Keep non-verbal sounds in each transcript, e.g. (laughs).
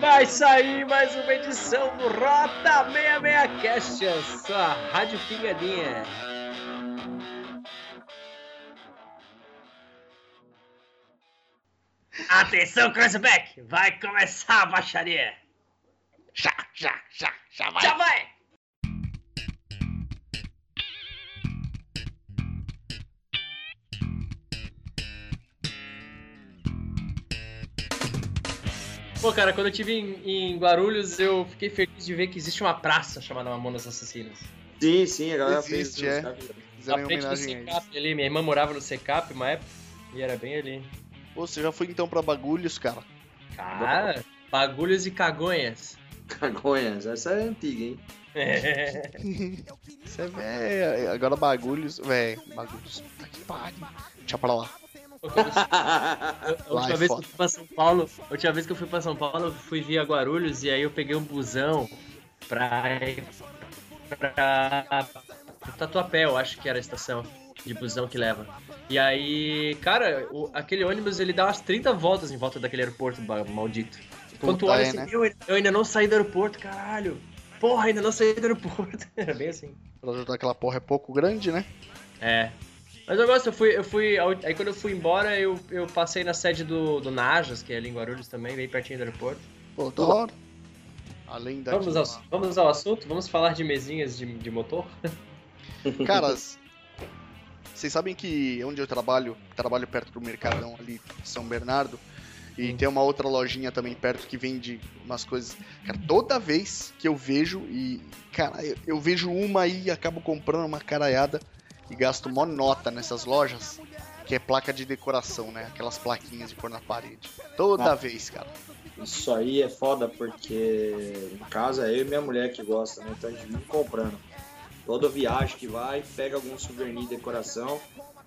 Vai sair mais uma edição do Rota 66 Cast, a sua rádio pingadinha. Atenção, Crossback! Vai começar a baixaria! Já, já, já, já vai! Já vai! Pô, cara, quando eu estive em, em Guarulhos, eu fiquei feliz de ver que existe uma praça chamada Mamonas Assassinas. Sim, sim, a galera Existe, fez. é. Na Fizeram frente do. Secap ali, minha irmã morava no Secap uma época e era bem ali. Pô, você já foi então pra bagulhos, cara? Cara, bagulhos e cagonhas. (laughs) Cagonhas, essa é antiga, hein? (laughs) Você é velho. Agora bagulhos. Véi, bagulhos. Puta que pariu. Deixa pra lá. Eu- A última vez que eu fui pra São Paulo, a última vez que eu fui pra São Paulo, eu fui via Guarulhos e aí eu peguei um busão pra ir pra Tatuapé, eu acho que era a estação de busão que leva. E aí, cara, o- aquele ônibus ele dá umas 30 voltas em volta daquele aeroporto maldito. Quando tu olha assim, né? meu, eu ainda não saí do aeroporto, caralho. Porra, ainda não saí do aeroporto. (laughs) Era bem assim. Pra ajudar aquela porra é pouco grande, né? É. Mas eu gosto, eu fui, eu fui. Aí quando eu fui embora, eu, eu passei na sede do, do Najas, que é ali em Guarulhos também, bem pertinho do aeroporto. Pô, da hora. Além da. Vamos ao, vamos ao assunto? Vamos falar de mesinhas de, de motor? (laughs) Caras, vocês sabem que onde eu trabalho, trabalho perto do Mercadão ali, São Bernardo, e Hum. tem uma outra lojinha também perto que vende umas coisas. Cara, toda vez que eu vejo e. Cara, eu, eu vejo uma aí e acabo comprando uma caraiada e gasto mó nota nessas lojas, que é placa de decoração, né? Aquelas plaquinhas de pôr na parede. Toda Ah. vez, cara. Isso aí é foda porque, no caso, é eu e minha mulher que gosta, né? Então a gente vive comprando. Toda viagem que vai, pega algum souvenir de decoração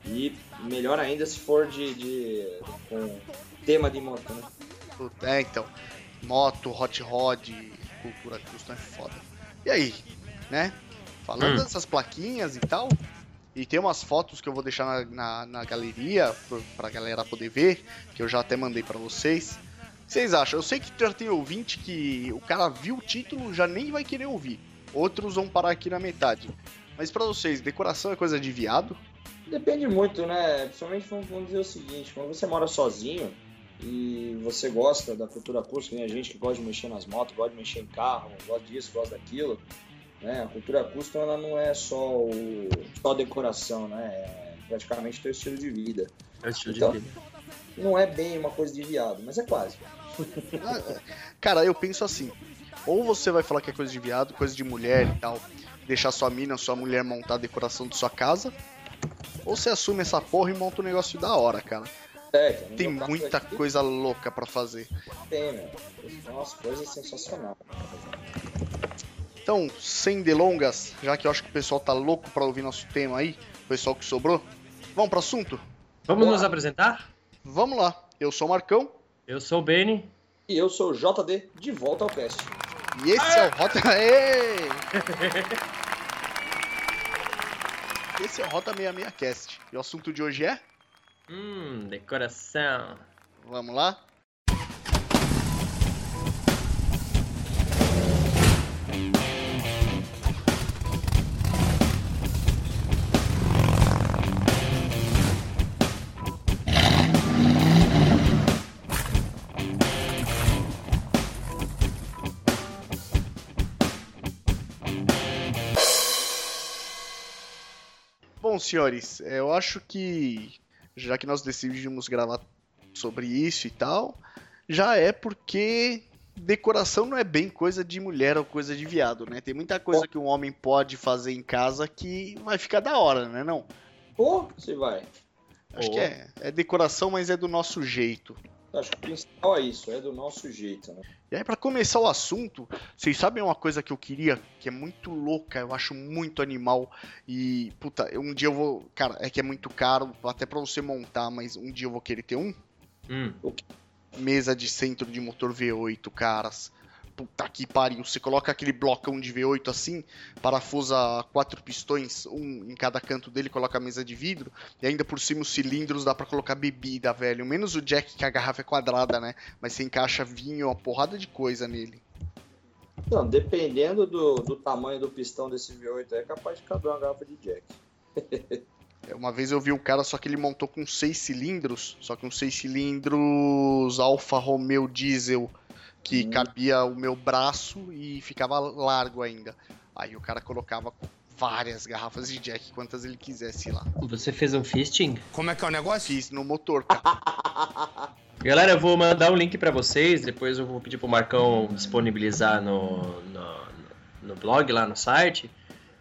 e melhor ainda se for de, de com tema de moto, né? É, então. Moto, hot rod, cultura custom é foda. E aí, né? Falando Hum. dessas plaquinhas e tal, e tem umas fotos que eu vou deixar na, na, na galeria pro- pra galera poder ver, que eu já até mandei pra vocês. Que vocês acham? Eu sei que já tem ouvinte que o cara viu o título já nem vai querer ouvir. Outros vão parar aqui na metade. Mas pra vocês, decoração é coisa de viado? Depende muito, né? Principalmente vamos dizer o seguinte, quando você mora sozinho e você gosta da cultura acústica, tem a gente que gosta de mexer nas motos, gosta de mexer em carro, gosta disso, gosta daquilo, né? A cultura acústica ela não é só o só a decoração, né? É praticamente teu estilo de vida. É o estilo Então? de vida. Não é bem uma coisa de viado, mas é quase. (laughs) Cara, eu penso assim: ou você vai falar que é coisa de viado, coisa de mulher e tal, deixar sua mina, sua mulher montar a decoração de sua casa, ou você assume essa porra e monta um negócio da hora, cara. É, Tem muita aqui, coisa louca pra fazer. Tem, meu. Tem umas coisas sensacionais. Então, sem delongas, já que eu acho que o pessoal tá louco pra ouvir nosso tema aí, o pessoal que sobrou, vamos pro assunto? Vamos Boa. nos apresentar? Vamos lá. Eu sou o Marcão Eu sou o Benny. E eu sou o JD, de volta ao cast. e esse é o Rota. (laughs) Esse é o Rota 66 Cast. E o assunto de hoje é? Hum, decoração. Vamos lá? Bom, senhores, é, eu acho que já que nós decidimos gravar sobre isso e tal, já é porque decoração não é bem coisa de mulher ou coisa de viado, né? Tem muita coisa que um homem pode fazer em casa que vai ficar da hora, né? Não? Pô, você vai. Acho Pô. que é, é decoração, mas é do nosso jeito. Acho que o principal é isso, é do nosso jeito, né? E aí, pra começar o assunto, vocês sabem uma coisa que eu queria, que é muito louca, eu acho muito animal. E, puta, um dia eu vou. Cara, é que é muito caro, até pra você montar, mas um dia eu vou querer ter um. Hum. Mesa de centro de motor V8, caras. Puta que pariu. Você coloca aquele blocão de V8 assim, parafusa quatro pistões, um em cada canto dele, coloca a mesa de vidro, e ainda por cima os cilindros dá para colocar bebida, velho. Menos o jack que a garrafa é quadrada, né? Mas você encaixa vinho, uma porrada de coisa nele. Não, dependendo do, do tamanho do pistão desse V8 aí, é capaz de caber uma garrafa de jack. (laughs) Uma vez eu vi um cara, só que ele montou com seis cilindros, só que uns seis cilindros Alfa Romeo Diesel, que Hum. cabia o meu braço e ficava largo ainda. Aí o cara colocava várias garrafas de Jack, quantas ele quisesse lá. Você fez um fisting? Como é que é o negócio? Fiz no motor, cara. (laughs) Galera, eu vou mandar um link pra vocês, depois eu vou pedir pro Marcão disponibilizar no, no, no blog, lá no site.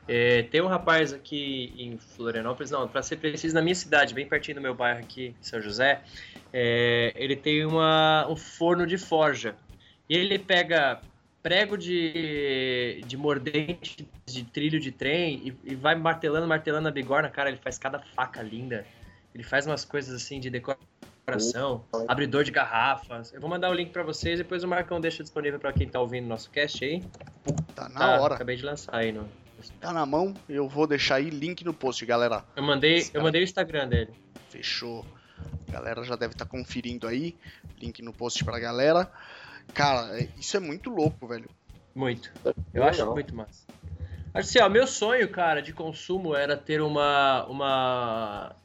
É, tem um rapaz aqui em Florianópolis, não, pra ser preciso, na minha cidade, bem pertinho do meu bairro aqui, São José, é, ele tem uma, um forno de forja. E ele pega prego de, de mordente de trilho de trem e, e vai martelando, martelando a bigorna, cara, ele faz cada faca linda. Ele faz umas coisas assim de decoração, abridor de garrafas. Eu vou mandar o link pra vocês, depois o Marcão deixa disponível pra quem tá ouvindo nosso cast aí. Tá na Tá, hora. Acabei de lançar aí no. Tá na mão, eu vou deixar aí link no post, galera. Eu mandei, Esse eu cara- mandei o Instagram dele. Fechou. A galera já deve estar conferindo aí. Link no post pra galera. Cara, é- isso é muito louco, velho. Muito. Eu Legal. acho muito massa. Assim, ó, meu sonho, cara, de consumo era ter uma. uma.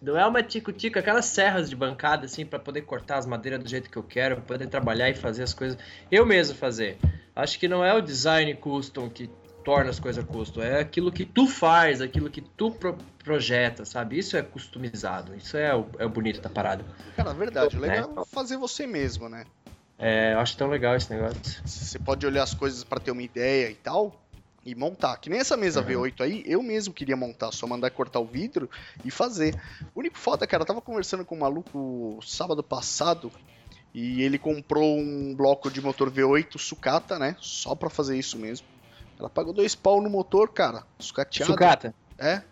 Não é uma tico-tico, aquelas serras de bancada, assim, pra poder cortar as madeiras do jeito que eu quero, pra poder trabalhar e fazer as coisas. Eu mesmo fazer. Acho que não é o design custom que torna as coisas custom, é aquilo que tu faz, aquilo que tu pro- projeta, sabe? Isso é customizado, isso é o, é o bonito da parada. Cara, verdade. O Né? legal é fazer você mesmo, né? É, eu acho tão legal esse negócio. Você pode olhar as coisas pra ter uma ideia e tal e montar. Que nem essa mesa Uhum. V8 aí, eu mesmo queria montar, só mandar cortar o vidro e fazer. O único foda, cara, eu tava conversando com um maluco sábado passado e ele comprou um bloco de motor V8 sucata, né? Só pra fazer isso mesmo. Ela pagou dois pau no motor, cara. Sucateado. Sucata. É?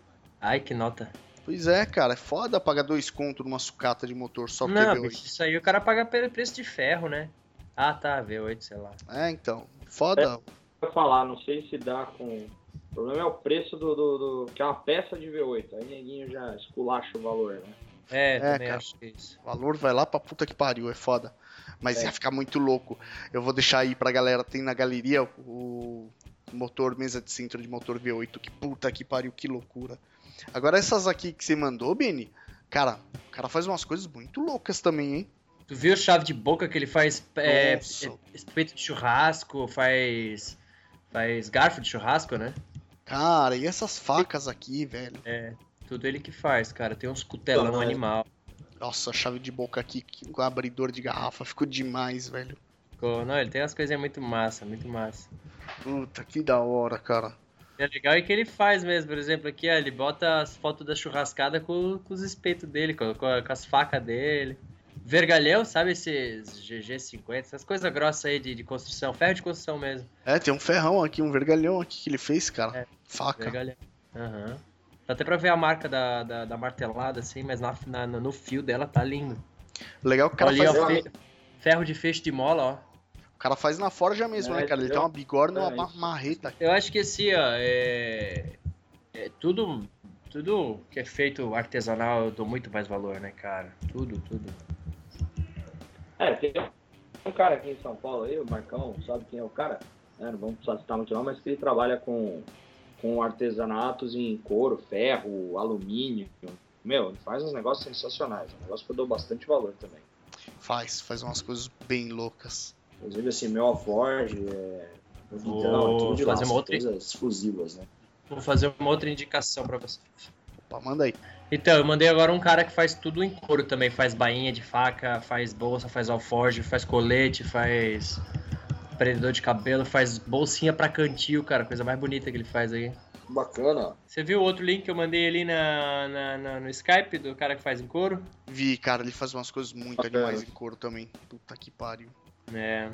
Ai, que nota. Pois é, cara. É foda pagar dois conto numa sucata de motor só porque Não, é bicho, V8. isso aí o cara paga pelo preço de ferro, né? Ah, tá, V8, sei lá. É, então. Foda. Vou falar, não sei se dá com. O problema é o preço do, do, do- que é uma peça de V8. Aí neguinho já esculacha o valor, né? É, também cara. acho que é isso. O valor vai lá pra puta que pariu, é foda. Mas É. ia ficar muito louco. Eu vou deixar aí pra galera, tem na galeria o motor, mesa de centro de motor V8, que puta que pariu, que loucura. Agora essas aqui que você mandou, Beni, cara, o cara faz umas coisas muito loucas também, hein? Tu viu a chave de boca que ele faz é, é, espeto de churrasco, faz faz garfo de churrasco, né? Cara, e essas facas aqui, velho? Tudo ele que faz, cara. Tem uns cutelão Não, animal. Nossa, a chave de boca aqui que- com abridor de garrafa, ficou demais, velho. Ficou- Não, ele tem umas coisinhas muito massa, muito massa. Puta, que da hora, cara. É legal é que ele faz mesmo, por exemplo, aqui, ó, ele bota as fotos da churrascada com, com os espetos dele, com, com as facas dele. Vergalhão, sabe esses GG50, essas coisas grossas aí de, de construção, ferro de construção mesmo. É, tem um ferrão aqui, um vergalhão aqui que ele fez, cara. É, Faca. Vergalhão. Aham. Dá até pra ver a marca da, da, da martelada, assim, mas na, na- no fio dela tá lindo. Legal o cara Olha faz ó, ferro de feixe de mola, ó. O cara faz na forja mesmo, É, né, cara? Ele entendeu? tem uma bigorna e uma É, marreta. Eu acho que assim, ó, é, é tudo, tudo que é feito artesanal eu dou muito mais valor, né, cara? Tudo, tudo. É, tem um cara aqui em São Paulo aí, o Marcão, sabe quem é o cara? É, não vamos precisar citar muito não, mas que ele trabalha com, com artesanatos em couro, ferro, alumínio. Meu, ele faz uns negócios sensacionais. Um negócio que eu dou bastante valor também. Faz, faz umas coisas bem loucas. Inclusive, assim, meu Alforge, é... Tudo de fazer laço, uma outra- coisas exclusivas, né? Vou fazer uma outra indicação pra você. Opa, manda aí. Então, eu mandei agora um cara que faz tudo em couro também. Faz bainha de faca, faz bolsa, faz alforge, faz colete, faz prendedor de cabelo, faz bolsinha pra cantil, cara. Coisa mais bonita que ele faz aí. Bacana. Você viu o outro link que eu mandei ali na, na- na- no Skype do cara que faz em couro? Vi, cara, ele faz umas coisas muito Bacana. animais em couro também. Puta que pariu. É.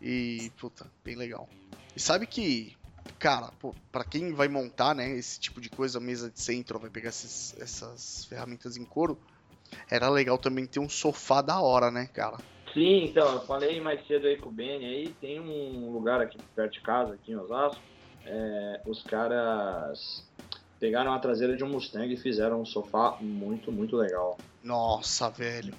E, puta, bem legal. E sabe que, cara, pô, pra quem vai montar, né, esse tipo de coisa, mesa de centro, vai pegar esses- essas ferramentas em couro, era legal também ter um sofá da hora, né, cara? Sim, então, eu falei mais cedo aí com o Benny aí, tem um lugar aqui perto de casa, aqui em Osasco, é, os caras pegaram a traseira de um Mustang e fizeram um sofá muito, muito legal. Nossa, velho.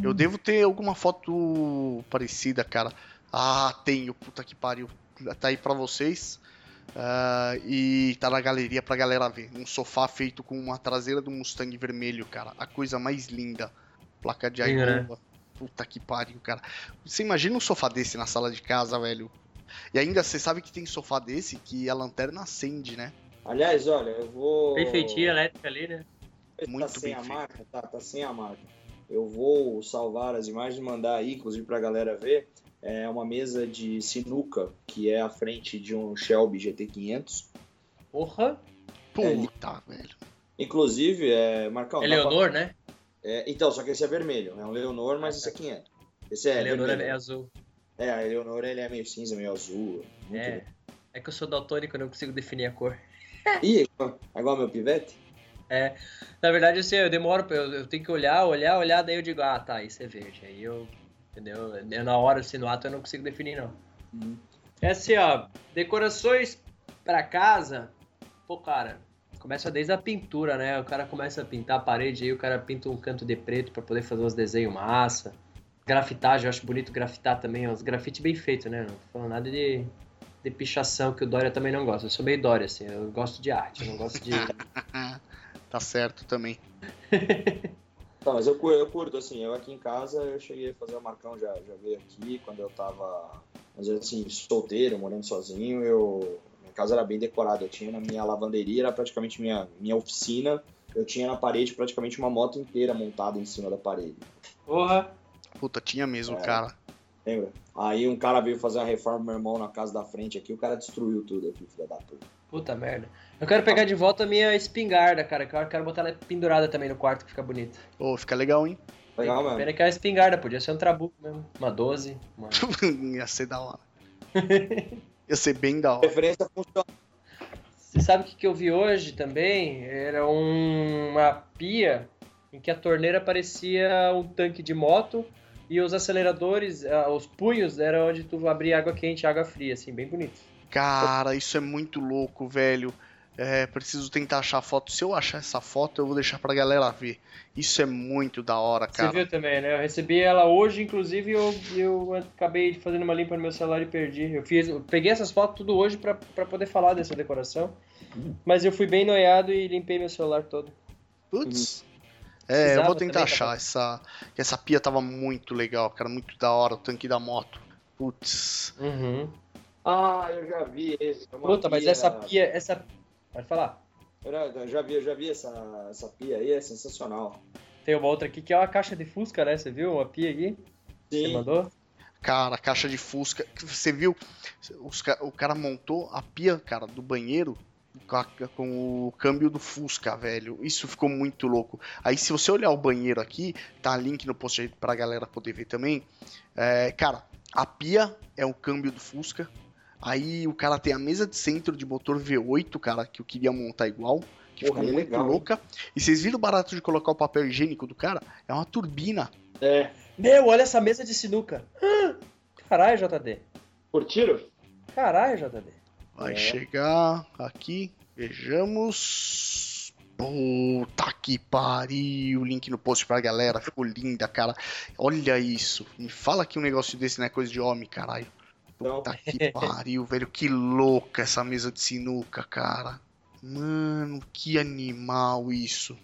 Eu devo ter alguma foto parecida, cara. Ah, tenho, puta que pariu. Tá aí pra vocês. Uh, e tá na galeria pra galera ver. Um sofá feito com uma traseira do Mustang vermelho, cara. A coisa mais linda. Placa de Iowa. Né? Puta que pariu, cara. Você imagina um sofá desse na sala de casa, velho? E ainda você sabe que tem sofá desse que a lanterna acende, né? Aliás, olha, eu vou. Perfeitinha elétrica ali, né? Muito tá sem a marca? Tá, tá sem a marca. Eu vou salvar as imagens e mandar aí, inclusive pra galera ver. É uma mesa de sinuca, que é a frente de um Shelby GT500. Porra! Puta, é, velho. Inclusive, é. Marcão. É Leonor, pra... né? É, então, só que esse é vermelho. É um Leonor, mas esse é 500. Esse é. Leonor vermelho. é azul. É, a Leonor ele é meio cinza, meio azul. é. É que eu sou daltônico, eu não consigo definir a cor. (laughs) Ih, é igual meu pivete? É, na verdade, assim, eu demoro, eu, eu, tenho que olhar, olhar, olhar, daí eu digo, ah, tá, isso é verde. Aí eu, entendeu? Eu, na hora, assim, no ato, eu não consigo definir, não. Uhum. É assim, ó, decorações pra casa, pô, cara, começa desde a pintura, né? O cara começa a pintar a parede, aí o cara pinta um canto de preto para poder fazer uns desenhos massa. Grafitagem, eu acho bonito grafitar também, uns grafite bem feito, né? Não tô falando nada de de pichação que o Dória também não gosta. Eu sou meio Dória, assim, eu gosto de arte, eu não gosto de. (laughs) tá certo também. (laughs) tá, mas eu, eu curto, assim, eu aqui em casa eu cheguei a fazer o Marcão, já, já veio aqui, quando eu tava, às vezes assim, solteiro, morando sozinho, eu. Minha casa era bem decorada, eu tinha na minha lavanderia, era praticamente minha, minha oficina, eu tinha na parede praticamente uma moto inteira montada em cima da parede. Porra! Puta, tinha mesmo, é. cara. Lembra? Aí um cara veio fazer uma reforma meu irmão na casa da frente aqui, o cara destruiu tudo aqui, filho da puta. Puta merda. Eu quero pegar de volta a minha espingarda, cara, que eu quero botar ela pendurada também no quarto, que fica bonita. Ô, oh, fica legal, hein? Legal mesmo. Pena que é uma espingarda, podia ser um trabuco mesmo. Uma 12. Uma... (laughs) Ia ser da hora. (laughs) Ia ser bem da hora. A referência funciona. Você sabe o que, que eu vi hoje também? Era um... uma pia em que a torneira parecia um tanque de moto e os aceleradores, uh, os punhos, era onde tu abria água quente e água fria, assim, bem bonito. Cara, isso é muito louco, velho. É, preciso tentar achar a foto. Se eu achar essa foto, eu vou deixar pra galera ver. Isso é muito da hora, cara. Você viu também, né? Eu recebi ela hoje, inclusive, eu, eu acabei fazendo uma limpa no meu celular e perdi. Eu fiz, eu peguei essas fotos tudo hoje pra, pra poder falar dessa decoração. Mas eu fui bem noiado e limpei meu celular todo. Putz, é, eu vou tentar achar. Essa, essa pia tava muito legal, cara. Muito da hora, o tanque da moto. Putz. Uhum. Ah, eu já vi esse. É Puta, pia... mas essa pia, essa. Pode falar. Eu já vi, eu já vi essa, essa pia aí, é sensacional. Tem uma outra aqui que é uma caixa de Fusca, né? Você viu uma pia aqui? Sim. Você mandou? Cara, a caixa de Fusca. Você viu? Os, o cara montou a pia, cara, do banheiro com o câmbio do Fusca, velho. Isso ficou muito louco. Aí, se você olhar o banheiro aqui, tá link no post aí pra galera poder ver também. É, cara, a pia é o câmbio do Fusca. Aí o cara tem a mesa de centro de motor V8, cara, que eu queria montar igual. Que Porra, ficou é muito legal, louca. Hein? E vocês viram o barato de colocar o papel higiênico do cara? É uma turbina. É. Meu, olha essa mesa de sinuca. Caralho, JD. Por tiro? Caralho, JD. Vai é. chegar aqui. Vejamos. Puta que pariu. Link no post pra galera. Ficou linda, cara. Olha isso. Me fala que um negócio desse não é coisa de homem, caralho. Puta que (laughs) pariu, velho. Que louca essa mesa de sinuca, cara. Mano, que animal isso.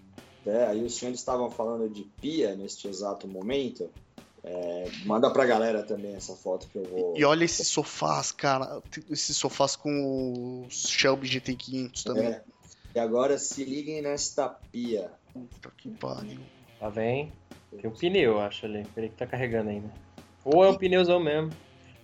É, aí os senhores estavam falando de pia neste exato momento. É, manda pra galera também essa foto que eu vou. E olha esses sofás, cara. Esses sofás com o Shelby GT500 também. É. E agora se liguem nesta pia. Puta que pariu. Lá vem. Tem um pneu, acho ali. Peraí que tá carregando ainda. Ou é um pneuzão mesmo.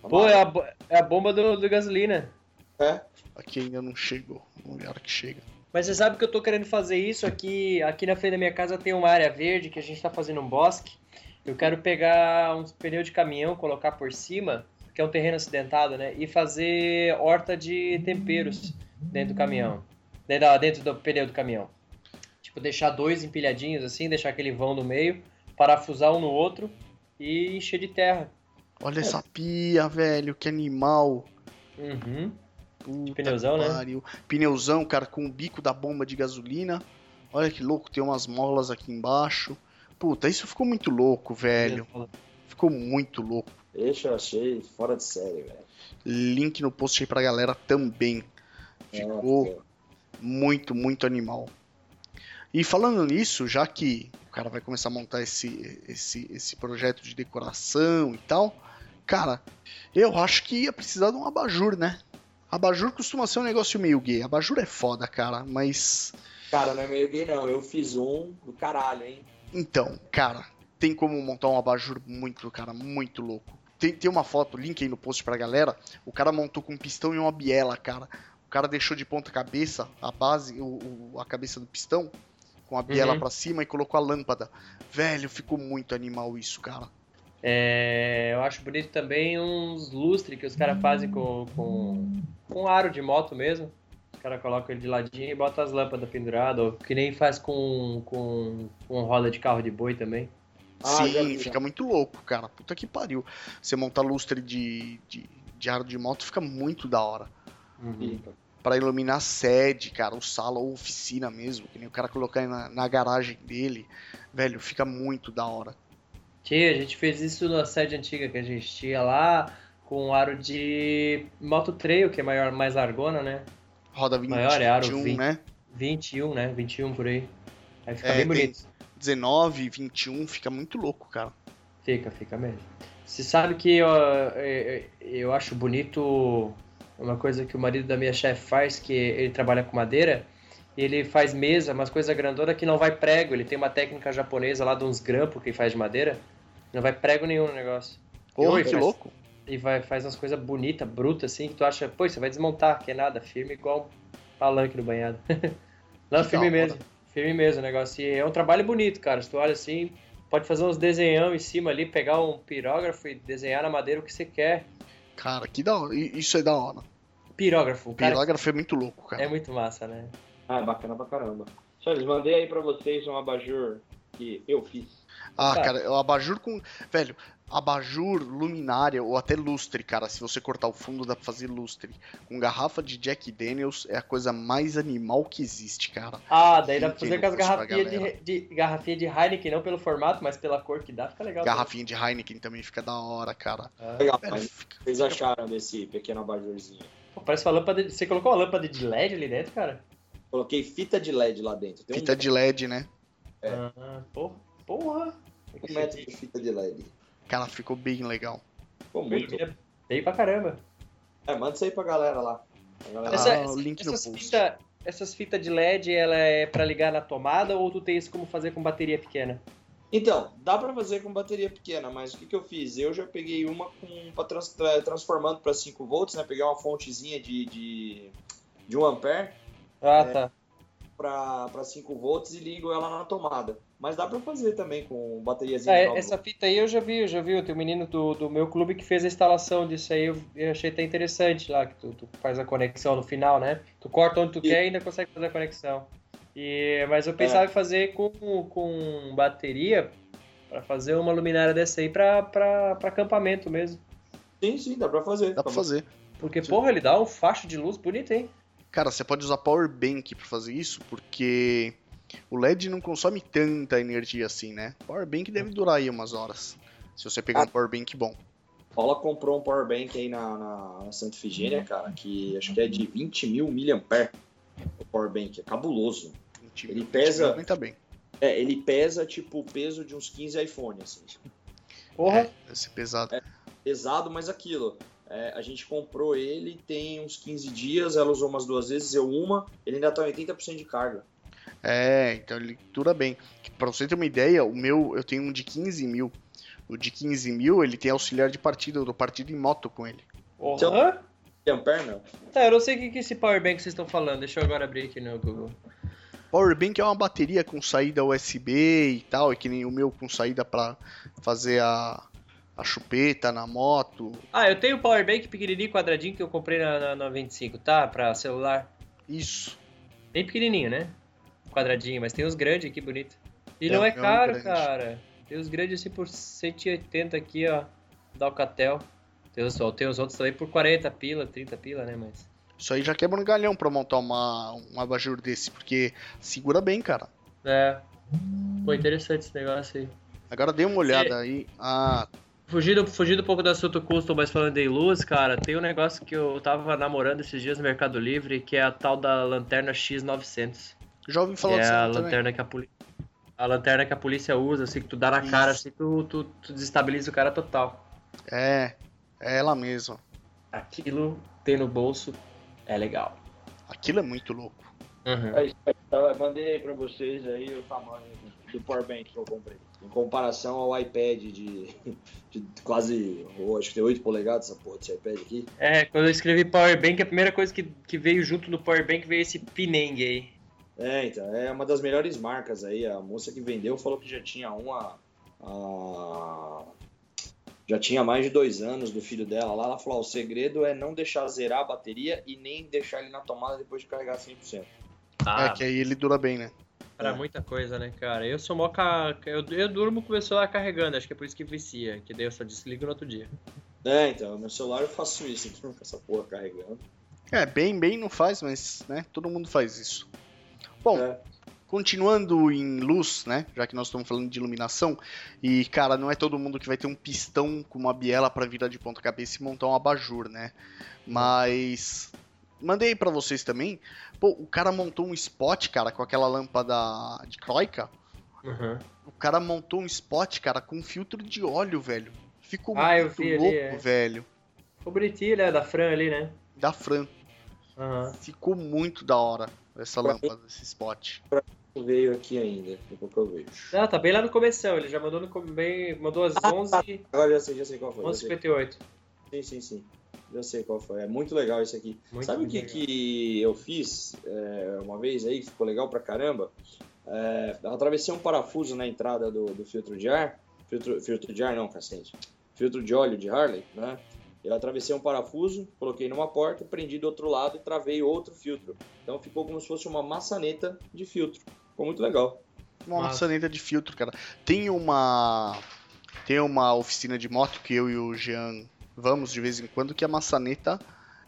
Pô, é a, é a bomba do, do gasolina. É? Aqui ainda não chegou. Vamos ver a hora que chega. Mas você sabe que eu tô querendo fazer isso aqui. Aqui na frente da minha casa tem uma área verde que a gente tá fazendo um bosque. Eu quero pegar uns pneus de caminhão, colocar por cima, que é um terreno acidentado, né? E fazer horta de temperos dentro do caminhão. Dentro do pneu do caminhão. Tipo, deixar dois empilhadinhos assim, deixar aquele vão no meio, parafusar um no outro e encher de terra. Olha essa pia, velho, que animal. Uhum. Puta pneuzão, né? Pneuzão, cara, com o bico da bomba de gasolina. Olha que louco, tem umas molas aqui embaixo. Puta, isso ficou muito louco, velho. Ficou muito louco. Esse eu achei fora de série, velho. Link no post aí pra galera também. Ficou Nossa. muito, muito animal. E falando nisso, já que o cara vai começar a montar esse, esse, esse projeto de decoração e tal, cara, eu acho que ia precisar de um abajur, né? Abajur costuma ser um negócio meio gay. Abajur é foda, cara, mas. Cara, não é meio gay, não. Eu fiz um do caralho, hein? Então, cara, tem como montar um abajur muito, cara, muito louco. Tem, tem uma foto, link aí no post pra galera. O cara montou com um pistão e uma biela, cara. O cara deixou de ponta cabeça a base, o, o- a cabeça do pistão, com a biela Uhum. pra cima e colocou a lâmpada. Velho, ficou muito animal isso, cara. É, eu acho bonito também uns lustres que os caras fazem com, com, com aro de moto mesmo. Os caras colocam ele de ladinho e botam as lâmpadas penduradas, ou que nem faz com, com, com roda de carro de boi também. Ah, já Sim, vi, já. fica muito louco, cara. Puta que pariu. Você montar lustre de, de, de aro de moto fica muito da hora. Fica. Pra iluminar a sede, cara, o sala ou oficina mesmo, que nem o cara colocar aí na, na garagem dele. Velho, fica muito da hora. Tia, a gente fez isso na sede antiga que a gente tinha lá, com um aro de moto trail, que é maior, mais largona, né? Roda 20, Maior é aro 21, 20. né? 21, né? 21 por aí. Aí fica É, bem bonito. 19, 21, fica muito louco, cara. Fica, fica mesmo. Você sabe que eu, eu, eu acho bonito uma coisa que o marido da minha chefe faz, que ele trabalha com madeira, e ele faz mesa, umas coisas grandonas que não vai prego. Ele tem uma técnica japonesa lá de uns grampos que faz de madeira. Não vai prego nenhum no negócio. Oi, que faz- louco. E vai, faz umas coisas bonitas, brutas, assim, que tu acha, pô, você vai desmontar, que é nada, firme igual um palanque no banhado. (laughs) não, Que firme mesmo. Firme mesmo o negócio. E é um trabalho bonito, cara. Se tu olha assim, pode fazer uns desenhão em cima ali, pegar um pirógrafo e desenhar na madeira o que você quer. Cara, que da hora. Isso é da hora. Pirógrafo, o cara Pirógrafo é muito louco, cara. é muito massa, né? Ah, é bacana pra caramba. Charles, mandei aí pra vocês um abajur que eu fiz. Ah, Tá. cara, o abajur com. Velho, abajur, luminária ou até lustre, cara. Se você cortar o fundo, dá pra fazer lustre. Com garrafa de Jack Daniels é a coisa mais animal que existe, cara. Ah, daí dá pra fazer com as garrafinhas de, de, garrafinha de Heineken, não pelo formato, mas pela cor que dá, fica legal. Garrafinha de Heineken também fica da hora, cara. Ah, Legal, o fica- que vocês acharam desse pequeno abajurzinho? pô, parece uma lâmpada de... Você colocou uma lâmpada de LED ali dentro, cara? Coloquei fita de LED lá dentro. Tem Fita de LED, né? É. Ah, porra. Porra. Um, um metro de fita de LED. Cara, ficou bem legal. Ficou muito. Bem pra caramba. É, manda isso aí pra galera lá. A galera Essa- lá. o link no essas post. fita- essas fitas de LED, ela é pra ligar na tomada ou tu tens como fazer com bateria pequena? Então, dá pra fazer com bateria pequena, mas o que, que eu fiz? Eu já peguei uma com pra trans- tra- transformando pra 5 volts, né? Peguei uma fontezinha de, de, de 1 ampere Ah, É. tá. pra, pra 5 volts e ligo ela na tomada. Mas dá pra fazer também com bateriazinha de é, 9 essa fita aí eu já vi, eu já vi. Tem um menino do, do meu clube que fez a instalação disso aí. Eu, eu achei até interessante lá, que tu, tu faz a conexão no final, né? Tu corta onde tu E- quer e ainda consegue fazer a conexão. E, mas eu pensava em fazer com, com bateria pra fazer uma luminária dessa aí pra acampamento mesmo. Sim, sim, dá pra fazer. Dá pra fazer. Porque, Sim. porra, ele dá um facho de luz bonito, hein? Cara, você pode usar power bank pra fazer isso, porque o LED não consome tanta energia assim, né? Power bank deve durar aí umas horas. Se você pegar Ah. um power bank bom. Paula comprou um power bank aí na, na, na Santa Efigênia, cara, que acho que é de 20 mil miliampere. O power bank é cabuloso. 20 Ele mil, pesa- 20 mil aguenta bem. É, ele pesa tipo o peso de uns 15 iPhones, assim. Porra. É, ser pesado. Pesado, mas aquilo. é, a gente comprou ele tem uns 15 dias, ela usou umas duas vezes, eu uma, ele ainda tá 80% de carga. É, então ele dura bem. Pra você ter uma ideia, o meu, eu tenho um de 15 mil. O de 15 mil, ele tem auxiliar de partida, eu dou partida em moto com ele. Então- Porra. E ampere, não? Tá, eu não sei o que que é esse powerbank que vocês estão falando. Deixa eu agora abrir aqui no Google. Power bank é uma bateria com saída USB e tal, é que nem o meu com saída pra fazer a, a chupeta na moto. Ah, eu tenho o powerbank pequenininho, quadradinho, que eu comprei na, na, na 25, tá? Pra celular. Isso. Bem pequenininho, né? Quadradinho, mas tem uns grandes aqui, bonito. E É, não é é caro, cara. Tem os grandes assim por 180 aqui, ó, da Alcatel. Tem os, tem os outros também por 40 pila, 30 pila, né, mas... Isso aí já quebra um galhão pra montar uma, um abajur desse, porque segura bem, cara. É. Pô, interessante esse negócio aí. Agora dê uma olhada aí. Ah, Fugindo, fugindo um pouco do assunto custom, mas falando em luz, cara, tem um negócio que eu tava namorando esses dias no Mercado Livre, que é a tal da lanterna X900. Já ouvi falar é disso a também. lanterna que a polícia. A lanterna que a polícia usa, assim, que tu dá na Isso. cara, assim, tu, tu, tu desestabiliza o cara total. É, é ela mesma. Aquilo tem no bolso é legal. Aquilo é muito louco. Uhum. Aí, eu mandei aí pra vocês aí o tamanho do Power Bank que eu comprei. Em comparação ao iPad de, de quase, oh, acho que tem 8 polegadas essa porra desse iPad aqui. É, quando eu escrevi Power Bank, a primeira coisa que, que veio junto do Power Bank veio esse Pineng aí. É, então, é uma das melhores marcas aí. A moça que vendeu falou que já tinha uma. a- já tinha mais de dois anos do filho dela lá. Ela falou: ó, o segredo é não deixar zerar a bateria e nem deixar ele na tomada depois de carregar 100%. Ah, É que aí ele dura bem, né? pra é. muita coisa, né, cara? Eu sou mó. Ca... Eu, eu durmo com o meu celular carregando, acho que é por isso que vicia, que daí eu só desligo no outro dia. É, então, no meu celular eu faço isso, (laughs) então, com essa porra carregando. É, bem, bem não faz, mas, né, todo mundo faz isso. Bom, É. continuando em luz, né, já que nós estamos falando de iluminação, e, cara, não é todo mundo que vai ter um pistão com uma biela pra virar de ponta cabeça e montar um abajur, né? Mas... Mandei pra vocês também. Pô, o cara montou um spot, cara, com aquela lâmpada de croica. Uhum. O cara montou um spot, cara, com filtro de óleo, velho. Ficou Ah, eu muito vi ali, louco, é. velho. O bonitinho, né, da Fran ali, né? Da Fran. Aham. Ficou muito da hora essa lâmpada, esse spot. Não veio aqui ainda, daqui a pouco eu vejo. Ah, tá bem lá no começão, ele já mandou no bem, mandou às Ah, 11 Agora já sei, já sei qual foi. já sei. 11h58. Sim, sim, sim. Já sei qual foi. É muito legal isso aqui. Muito, Sabe o que, legal. que eu fiz é, uma vez aí, que ficou legal pra caramba? É, eu atravessei um parafuso na entrada do, do filtro de ar. Filtro, filtro de ar não, cacete. Filtro de óleo de Harley, né? Eu atravessei um parafuso, coloquei numa porta, prendi do outro lado e travei outro filtro. Então ficou como se fosse uma maçaneta de filtro. Ficou muito legal. Uma maçaneta de filtro, cara. Tem uma. Tem uma oficina de moto que eu e o Jean vamos de vez em quando, que a maçaneta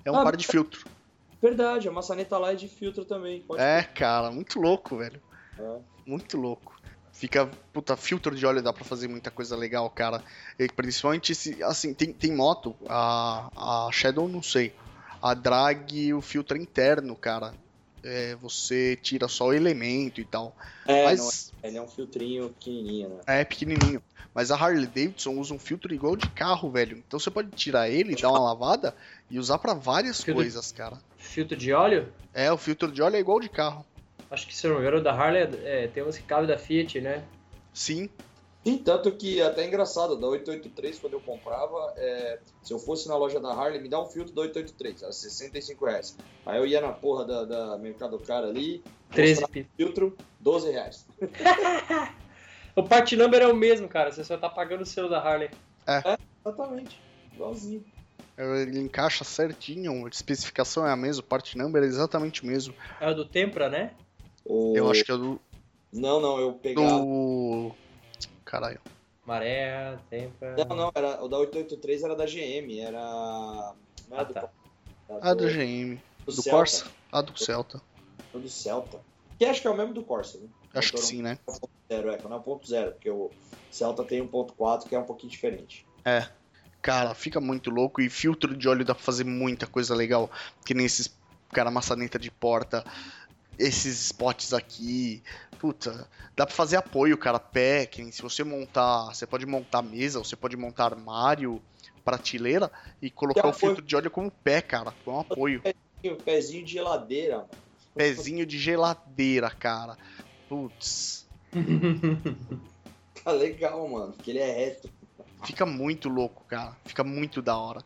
é um Ah, par de filtro. Verdade, a maçaneta lá é de filtro também. Pode É, cara, muito louco, velho. É. Muito louco. Fica, puta, filtro de óleo dá pra fazer muita coisa legal, cara. E principalmente se, assim, tem, tem moto, a, a Shadow não sei. A drag, o filtro é interno, cara. É, você tira só o elemento e tal. É, Mas não, ele é um filtrinho pequenininho, né? é pequenininho. Mas a Harley Davidson usa um filtro igual de carro, velho. Então você pode tirar ele, dar uma lavada e usar pra várias Filtro- coisas, cara. Filtro de óleo? É, o filtro de óleo é igual de carro. Acho que se não me engano, da Harley é, tem uns que cabe da Fiat, né? Sim, Sim, tanto que até é engraçado, da 883, quando eu comprava, é, se eu fosse na loja da Harley, me dá um filtro da 883, era 65 reais. Aí eu ia na porra da, da Mercado Cara ali, 13 mostrava pi. o filtro, 12 reais. (laughs) O part number é o mesmo, cara. Você só tá pagando o selo da Harley. Exatamente, igualzinho. ele encaixa certinho, a especificação é a mesma, o part number é exatamente o mesmo. É o do Tempra, né? O- Eu acho que é do. Não, não, eu pegava... do... Caralho. Maré, Tempra. Não, não, era, o da 883 era da GM, era... Não era Ah, do... tá. era Ah, do GM. Do Celta. Corsa? Ah, do Celta. Ou do Celta. Que acho que é o mesmo do Corsa, né? Acho que sim, né? 1.0, é, não é 1.0, porque o Celta tem 1.4 que é um pouquinho diferente. Cara, fica muito louco e filtro de óleo dá pra fazer muita coisa legal. Que nem esses, cara, maçaneta de porta, esses spots aqui. Puta, dá pra fazer apoio, cara, nem se você montar, você pode montar mesa, você pode montar armário, prateleira e colocar o filtro de óleo como pé, cara. Com apoio. E o pezinho de geladeira, mano. Pezinho de geladeira, cara. Putz, (laughs) Tá legal, mano, porque ele é reto. fica muito louco, cara. Fica muito da hora.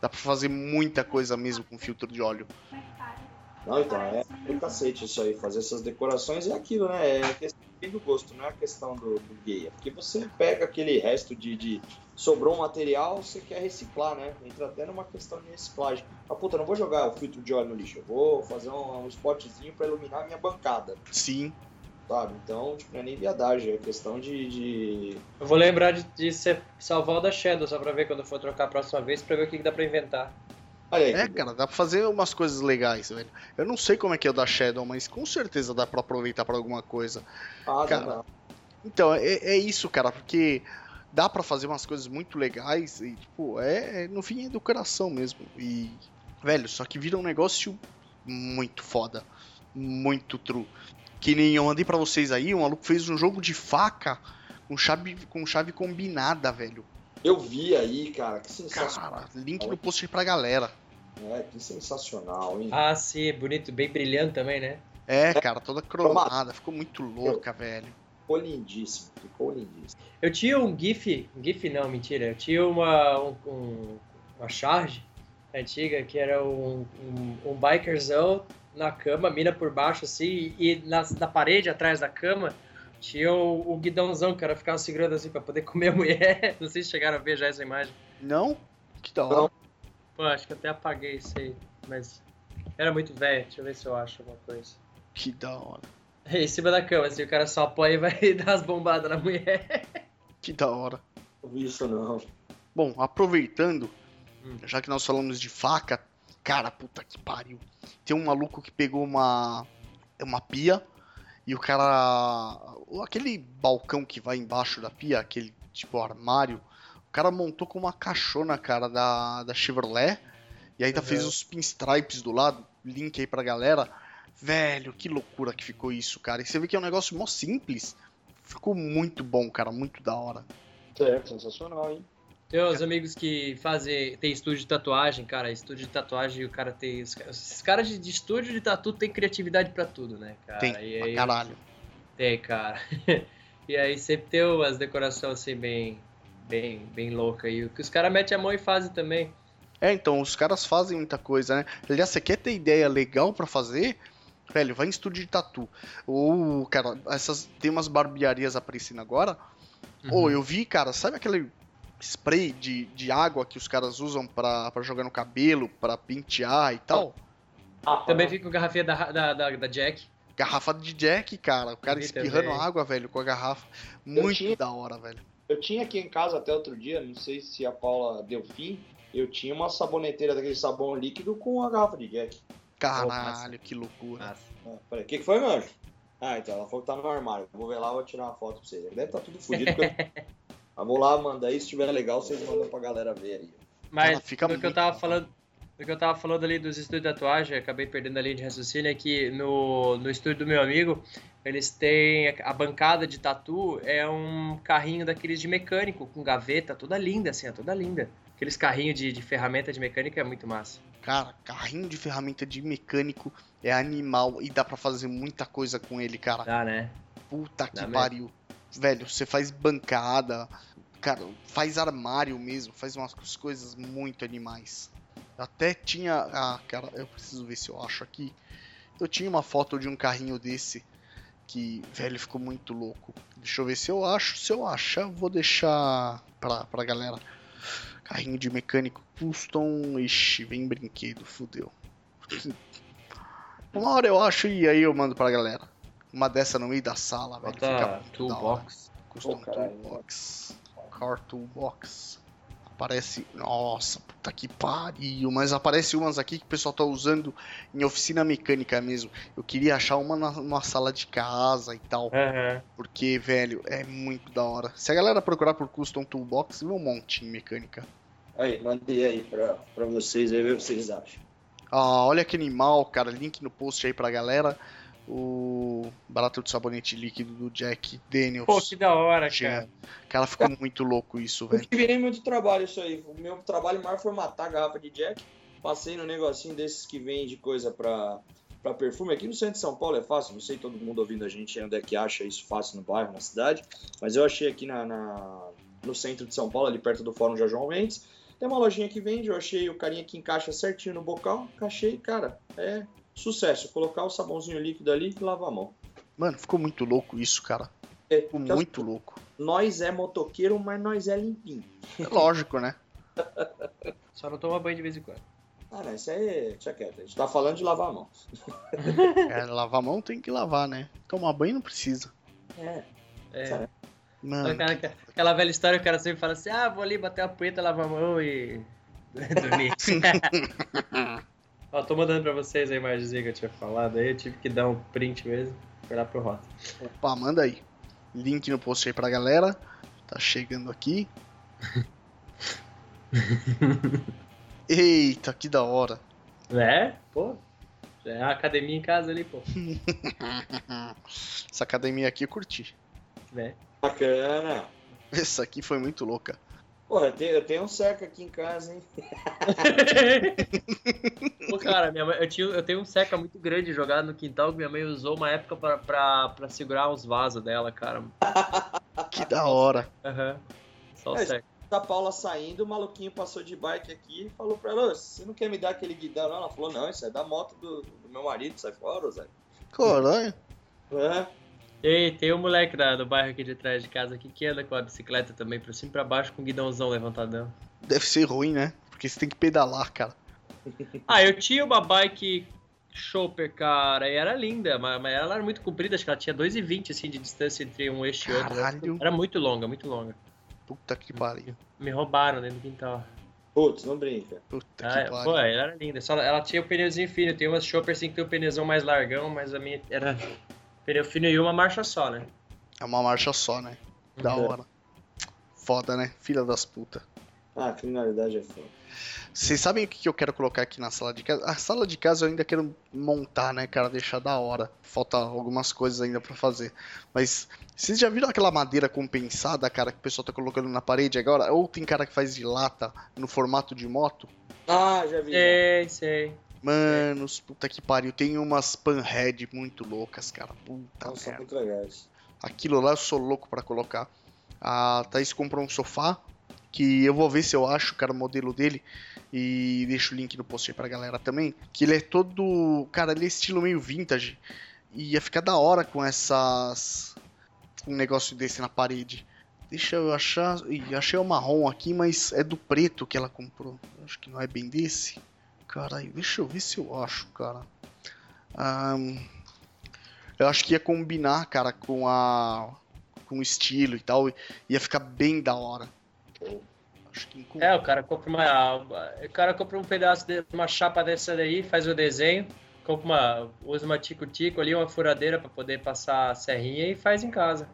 Dá pra fazer muita coisa mesmo com filtro de óleo. Não, então, é do cacete isso aí, fazer essas decorações é aquilo, né? É questão do gosto, não é a questão do, do gay. É porque você pega aquele resto de, de. Sobrou um material, você quer reciclar, né? Entra até numa questão de reciclagem. Ah, puta, não vou jogar o filtro de óleo no lixo, eu vou fazer um, um spotzinho pra iluminar a minha bancada. Sim, sabe? Então, tipo, não é nem viadagem, é questão de. de... Eu vou lembrar de, de ser, salvar o da Shadow, só pra ver quando for trocar a próxima vez, pra ver o que, que dá pra inventar. Aí, é, cara, dá pra fazer umas coisas legais, velho. Eu não sei como é que é o da Shadow, mas com certeza dá pra aproveitar pra alguma coisa. Ah, cara, dá, Então, é, é isso, cara, porque dá para fazer umas coisas muito legais e, tipo, é, é, no fim é do coração mesmo. E, velho, só que vira um negócio muito foda. Muito true. Que nem eu mandei para vocês aí, um maluco fez um jogo de faca com chave, com chave combinada, velho. Eu vi aí, cara, que sensacional. Cara, link no post aí pra galera. É, que sensacional, hein? Ah, sim, bonito, bem brilhante também, né? É, cara, toda cromada, ficou muito louca, velho. Ficou lindíssimo, ficou lindíssimo. Eu tinha um GIF, um GIF não, mentira, eu tinha uma, um, um, uma charge antiga que era um, um, um bikerzão na cama, mina por baixo assim, e na, na parede atrás da cama tinha o, o guidãozão que era ficar segurando assim pra poder (laughs) comer a mulher. Não sei se chegaram a ver já essa imagem. Não? Que da hora. Pô, acho que até apaguei isso aí, mas era muito velho. Deixa eu ver se eu acho alguma coisa. Que da hora. É, (laughs) em cima da cama, assim, o cara só apoia e vai (laughs) dar as bombadas na mulher. Que da hora. Não vi isso não. Bom, aproveitando, hum. já que nós falamos de faca, cara, puta que pariu. Tem um maluco que pegou uma uma pia e o cara aquele balcão que vai embaixo da pia, aquele tipo armário, cara montou com uma caixona, cara, da da Chevrolet e ainda uhum. fez os pinstripes do lado, link aí pra galera. Velho, que loucura que ficou isso, cara. E você vê que é um negócio mó simples. Ficou muito bom, cara, muito da hora. É, sensacional, hein? Tem os amigos que fazem. Tem estúdio de tatuagem, cara. Estúdio de tatuagem, o cara tem. Os caras de, de estúdio de tatu tem criatividade para tudo, né, cara? Tem, e aí, caralho. Tem, cara. (laughs) e aí sempre tem umas decorações assim bem. Bem, bem louca. E o que os caras metem a mão e fazem também. É, então, os caras fazem muita coisa, né? Aliás, você quer ter ideia legal para fazer? Velho, vai em estúdio de tatu. Ou, cara, essas. Tem umas barbearias aparecendo agora. Uhum. Ou eu vi, cara, sabe aquele spray de, de água que os caras usam para jogar no cabelo, para pentear e tal? Ah, também fica com garrafinha da, da, da, da, Jack. Garrafa de Jack, cara. O cara espirrando também. água, velho, com a garrafa. Muito tinha, da hora, velho. Eu tinha aqui em casa até outro dia, não sei se a Paula deu fim. Eu tinha uma saboneteira daquele sabão líquido com a garrafa de Jack. Caralho, que loucura. Ah, peraí, o que, que foi, mano? Ah, então, ela falou que tá no armário. Vou ver lá, vou tirar uma foto pra vocês. Deve estar tá tudo fodido. eu... (laughs) Mas vou lá, manda aí. Se tiver legal, vocês mandam pra galera ver aí. Mas fica do que eu tava falando. Do que eu tava falando ali dos estúdios de tatuagem, acabei perdendo a linha de raciocínio, é que no, no estúdio do meu amigo, eles têm. A bancada de tatu é um carrinho daqueles de mecânico, com gaveta, toda linda, assim, toda linda. Aqueles carrinhos de, de ferramenta de mecânica é muito massa. Cara, carrinho de ferramenta de mecânico é animal e dá para fazer muita coisa com ele, cara. Dá, né? Puta dá que pariu. Mesmo. Velho, você faz bancada, cara, faz armário mesmo, faz umas coisas muito animais. Até tinha. Ah, cara, eu preciso ver se eu acho aqui. Eu tinha uma foto de um carrinho desse que, velho, ficou muito louco. Deixa eu ver se eu acho. Se eu achar, vou deixar pra, pra galera. Carrinho de mecânico custom. Ixi, vem brinquedo, fudeu. Uma hora eu acho e aí eu mando pra galera. Uma dessa no meio da sala, velho. Fica toolbox. Custom oh, toolbox. Car toolbox. Aparece. Nossa, puta que pariu. Mas aparece umas aqui que o pessoal tá usando em oficina mecânica mesmo. Eu queria achar uma na, numa sala de casa e tal. Uhum. Porque, velho, é muito da hora. Se a galera procurar por Custom Toolbox, vê um monte em mecânica. Aí, mandei aí pra, pra vocês aí ver o que vocês acham. Ah, olha que animal, cara. Link no post aí pra galera. O barato de sabonete líquido do Jack Daniels. Pô, que da hora, cara. Cara, ficou muito louco isso, velho. Eu virei muito trabalho isso aí. O meu trabalho maior foi matar a garrafa de Jack. Passei no negocinho desses que vende coisa pra, pra perfume. Aqui no centro de São Paulo é fácil. Não sei todo mundo ouvindo a gente onde é que acha isso fácil no bairro, na cidade. Mas eu achei aqui na, na no centro de São Paulo, ali perto do Fórum João Mendes. Tem uma lojinha que vende, eu achei o carinha que encaixa certinho no bocal, encaixei, cara, é sucesso. Colocar o sabãozinho líquido ali e lavar a mão. Mano, ficou muito louco isso, cara. É, ficou muito as... louco. Nós é motoqueiro, mas nós é limpinho. É lógico, né? (laughs) Só não toma banho de vez em quando. Ah, não, isso aí, deixa quieto. A gente tá falando de lavar a mão. (laughs) É, lavar a mão tem que lavar, né? Tomar banho não precisa. É. É. Mano, Aquela, aquela velha história que o cara sempre fala assim: ah, vou ali bater a punheta, lavar a mão e. (laughs) dormir. Ó, tô mandando pra vocês a imagenzinha que eu tinha falado aí. Eu tive que dar um print mesmo. Lá pro Rota. opa, manda aí. Link no post aí pra galera. Tá chegando aqui. (laughs) Eita, que da hora. É? Pô. Já é a academia em casa ali, pô. (laughs) Essa academia aqui eu curti. É. Bacana. Essa aqui foi muito louca. Porra, eu tenho, eu tenho um seca aqui em casa, hein? (laughs) Pô, cara, minha mãe, eu, tinha, eu tenho um seca muito grande jogado no quintal que minha mãe usou uma época pra, pra, pra segurar uns vasos dela, cara. (laughs) Que da hora. Aham. Só o É, seca. Da Paula saindo, o maluquinho passou de bike aqui e falou pra ela: "Ô, Você não quer me dar aquele guidão? Não, ela falou: Não, isso é da moto do, do meu marido, sai fora, Zé. Caralho. É. Tem, tem um moleque da, do bairro aqui de trás de casa aqui que anda com a bicicleta também pra cima e pra baixo com o guidãozão levantadão. Deve ser ruim, né? Porque você tem que pedalar, cara. (laughs) Ah, eu tinha uma bike Chopper, cara, e era linda, mas, mas ela era muito comprida, acho que ela tinha 2,20 assim de distância entre um eixo e outro. Caralho. Era muito longa, muito longa. Puta que pariu. Me roubaram dentro do quintal. Putz, não brinca. Puta Ah, que pô, pariu. ela era linda. Só, ela tinha o pneuzinho fino, tem umas Chopper assim que tem o pneuzão mais largão, mas a minha era pneu fino e uma marcha só, né? É uma marcha só, né? Da Uhum. hora. Foda, né? Filha das putas. Ah, a criminalidade é foda. Vocês sabem o que que eu quero colocar aqui na sala de casa? A sala de casa eu ainda quero montar, né, cara? Deixar da hora. Falta algumas coisas ainda pra fazer. Mas vocês já viram aquela madeira compensada, cara, que o pessoal tá colocando na parede agora? Ou tem cara que faz de lata no formato de moto? Ah, já vi. Sei, sei. Manos, puta que pariu. Tem umas panhead muito loucas, cara. Puta Nossa, merda. muito legais. Aquilo lá eu sou louco pra colocar. A Thaís comprou um sofá que eu vou ver se eu acho, cara, o modelo dele e deixo o link no post aí pra galera também. Que ele é todo, cara, ele é estilo meio vintage e ia ficar da hora com essas um negócio desse na parede. Deixa eu achar, Ih, achei o marrom aqui, mas é do preto que ela comprou. Acho que não é bem desse. Caralho, deixa eu ver se eu acho, cara. Ahn, eu acho que ia combinar, cara, com a com o estilo e tal, ia ficar bem da hora. Acho que com- É, o cara compra uma. O cara compra um pedaço de uma chapa dessa daí, faz o desenho, compra uma. usa uma tico-tico ali, uma furadeira pra poder passar a serrinha e faz em casa.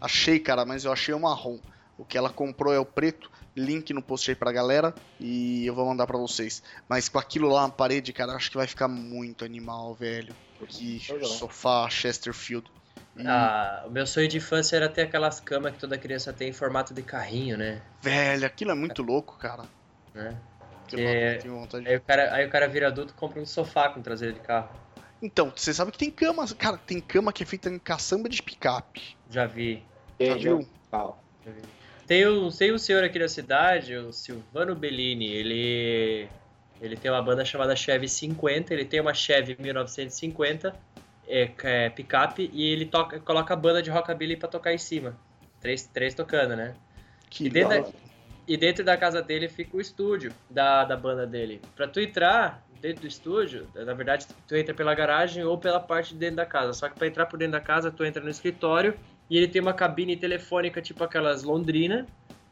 achei, cara, mas eu achei o marrom. O que ela comprou é o preto. Link no post aí pra galera e eu vou mandar pra vocês. Mas com aquilo lá na parede, cara, acho que vai ficar muito animal, velho. Que Legal. sofá Chesterfield. Ah, o meu sonho de infância era ter aquelas camas que toda criança tem em formato de carrinho, né? Velho, aquilo é muito louco, cara. né? É, tenho vontade de- Aí o, cara, aí o cara vira adulto e compra um sofá com traseiro de carro. Então, você sabe que tem cama, cara, tem cama que é feita em caçamba de picape. Já vi. Já viu? Já vi. Tem um, tem um senhor aqui na cidade, o Silvano Bellini, ele. Ele tem uma banda chamada Chevy 50, ele tem uma Chevy 1950, é, é picape, e ele toca, coloca a banda de rockabilly pra tocar em cima. Três, três tocando, né? Que E dentro da. E dentro da casa dele fica o estúdio da, da banda dele. Pra tu entrar dentro do estúdio, na verdade, tu entra pela garagem ou pela parte de dentro da casa. Só que pra entrar por dentro da casa, tu entra no escritório e ele tem uma cabine telefônica, tipo aquelas Londrina.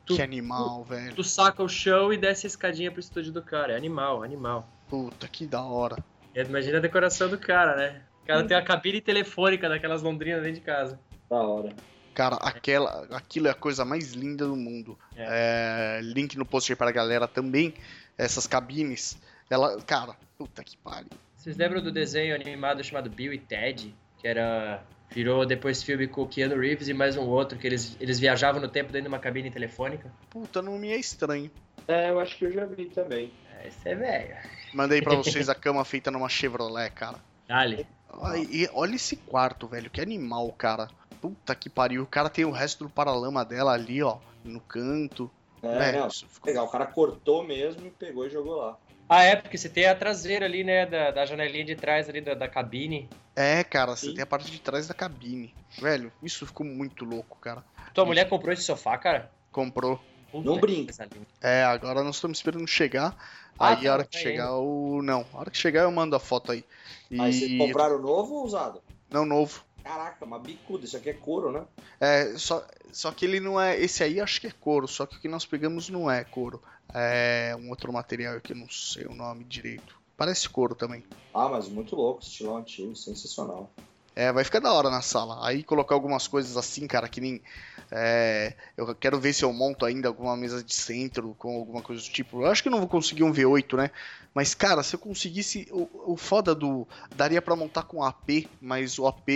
Tu, Que animal, velho. tu saca o chão e desce a escadinha pro estúdio do cara. É animal, animal. Puta, que da hora. E Imagina a decoração do cara, né? O cara tem a cabine telefônica daquelas Londrinas dentro de casa. da hora. Cara, aquela, aquilo é a coisa mais linda do mundo. É, link no post aí pra galera também. Essas cabines. Ela, cara, puta que pariu. Vocês lembram do desenho animado chamado Bill e Ted? Que era. Virou depois filme com o Keanu Reeves e mais um outro, que eles, eles viajavam no tempo dentro de uma cabine telefônica. Puta, não me é estranho. É, eu acho que eu já vi também. É, Esse é velho. Mandei pra (laughs) vocês a cama feita numa Chevrolet, cara. Dale. Ai, e olha esse quarto, velho. Que animal, cara. Puta que pariu. O cara tem o resto do paralama dela ali, ó. No canto. É, É, não, isso ficou- legal. O cara cortou mesmo e pegou e jogou lá. Ah, é, porque você tem a traseira ali, né, da, da janelinha de trás ali da, da cabine. É, cara, você tem a parte de trás da cabine. Velho, isso ficou muito louco, cara. Tua mulher comprou esse sofá, cara? Comprou. Puta Não que brinca. É, agora nós estamos esperando chegar. Ah, aí tá, a hora que tá chegar o. Não, a hora que chegar eu mando a foto aí. E... Aí vocês compraram novo ou usado? Não, novo. Caraca, uma bicuda. Isso aqui é couro, né? É, só, só que ele não é. Esse aí acho que é couro, só que o que nós pegamos não é couro. É um outro material que eu não sei o nome direito. Parece couro também. Ah, mas muito louco. Estilão antigo. Sensacional. É, vai ficar da hora na sala. Aí colocar algumas coisas assim, cara, que nem. é, eu quero ver se eu monto ainda alguma mesa de centro com alguma coisa do tipo. Eu acho que eu não vou conseguir um V8, né? Mas, cara, se eu conseguisse. O, o foda do. Daria pra montar com AP, mas o AP.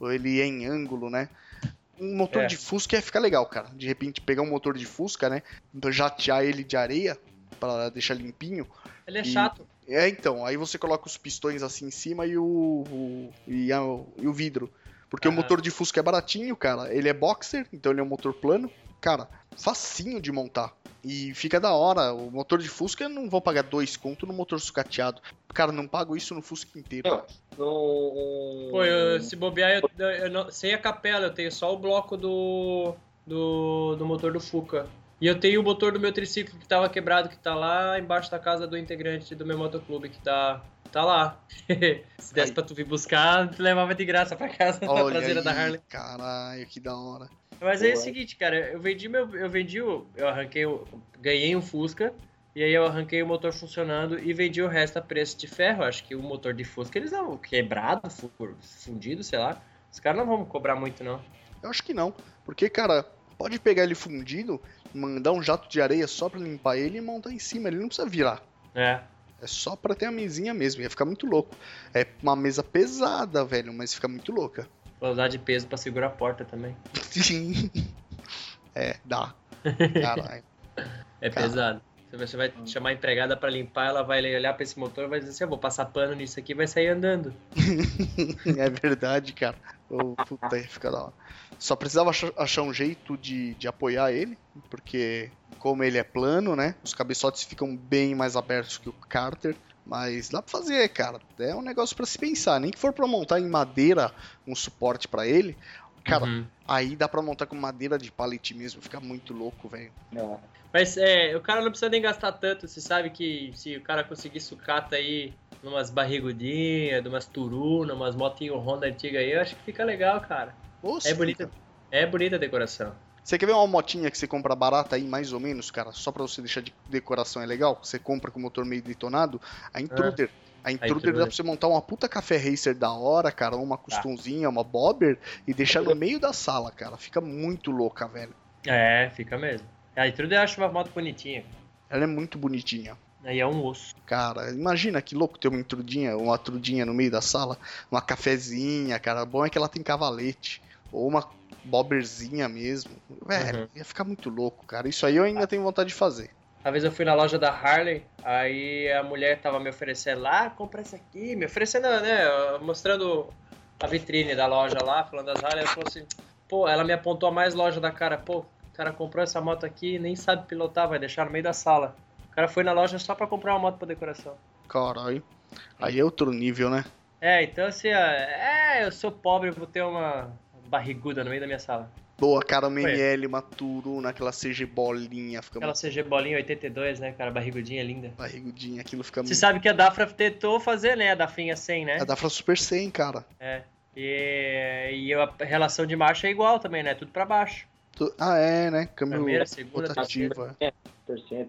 Ele é em ângulo, né? Um motor É. de Fusca ia ficar legal, cara. De repente pegar um motor de Fusca, né? Jatear ele de areia pra deixar limpinho. Ele é E- chato. É, então, aí você coloca os pistões assim em cima e o, o- e, a- e o vidro. Porque o Aham. motor de Fusca é baratinho, cara. Ele é boxer, então ele é um motor plano. Cara, facinho de montar. E fica da hora. O motor de Fusca eu não vou pagar dois conto no motor sucateado. Cara, não pago isso no Fusca inteiro. Não. No... Pô, eu, se bobear, eu, eu não- sem a capela, eu tenho só o bloco do, do, do motor do Fuca. E eu tenho o motor do meu triciclo que tava quebrado, que tá lá embaixo da casa do integrante do meu motoclube, que tá, tá lá. (laughs) se desse Aí. pra tu vir buscar, tu levava de graça pra casa na Olha traseira aí, da Harley. caralho, que da hora. Mas aí é o Boa. seguinte, cara, eu vendi meu. Eu vendi o. Eu arranquei o. Ganhei um Fusca. E aí eu arranquei o motor funcionando e vendi o resto a preço de ferro. Acho que o motor de Fusca eles não. Quebrado, fu- fundido, sei lá. Os caras não vão cobrar muito, não. Eu acho que não. Porque, cara, pode pegar ele fundido, mandar um jato de areia só pra limpar ele e montar em cima. Ele não precisa virar. É. É só pra ter a mesinha mesmo, ia ficar muito louco. É uma mesa pesada, velho, mas fica muito louca. Vou usar de peso pra segurar a porta também. é, dá. Caralho. (laughs) É pesado. Você vai chamar a empregada pra limpar, ela vai olhar pra esse motor e vai dizer assim: eu vou passar pano nisso aqui e vai sair andando. (laughs) é verdade, cara. Ô, puta, ia ficar da hora. Só precisava achar, achar um jeito de, de apoiar ele, porque como ele é plano, né? Os cabeçotes ficam bem mais abertos que o Carter. Mas dá pra fazer, cara. É um negócio pra se pensar. Nem que for pra montar em madeira um suporte pra ele. Cara, Uhum. aí dá pra montar com madeira de pallet mesmo. Fica muito louco, velho. É. Mas é, o cara não precisa nem gastar tanto. Você sabe que se o cara conseguir sucata aí numas barrigudinhas, numas turunas, umas motinhos Honda antigas aí, eu acho que fica legal, cara. Nossa, É bonita. É bonita a decoração. Você quer ver uma motinha que você compra barata aí, mais ou menos, cara? Só pra você deixar de decoração é legal? Você compra com o motor meio detonado? A Intruder. A Intruder Intruder. dá pra você montar uma puta café racer da hora, cara. Uma customzinha, uma bobber e deixar no meio da sala, cara. Fica muito louca, velho. É, fica mesmo. A Intruder eu acho uma moto bonitinha. Ela é muito bonitinha. Aí é um osso. Cara, imagina que louco ter uma intrudinha, uma trudinha no meio da sala, uma cafezinha, cara. Bom é que ela tem cavalete. Ou uma bobberzinha mesmo. Velho, Uhum. ia ficar muito louco, cara. Isso aí eu ainda tenho vontade de fazer. Uma vez eu fui na loja da Harley, aí a mulher tava me oferecendo lá, "Ah, compra esse aqui, me oferecendo, né, mostrando a vitrine da loja lá, falando das Harley, ela falou assim, pô, ela me apontou a mais loja da cara, pô, o cara comprou essa moto aqui, nem sabe pilotar, vai deixar no meio da sala. O cara foi na loja só pra comprar uma moto pra decoração. Caralho. Aí é outro nível, né? É, então assim, é, eu sou pobre, eu vou ter uma barriguda no meio da minha sala. Boa, cara, uma Foi. ML, uma Turuna, aquela CG bolinha, fica Aquela uma CG bolinha 82, né, cara, barrigudinha linda. barrigudinha, aquilo fica Você muito... sabe que a Dafra tentou fazer, né, a Dafrinha 100, né? É da Fra Super 100, cara. É. E, e a relação de marcha é igual também, né? Tudo pra baixo. Tu- Ah, é, né? Câmbio Primeira, segunda, rotativo, é.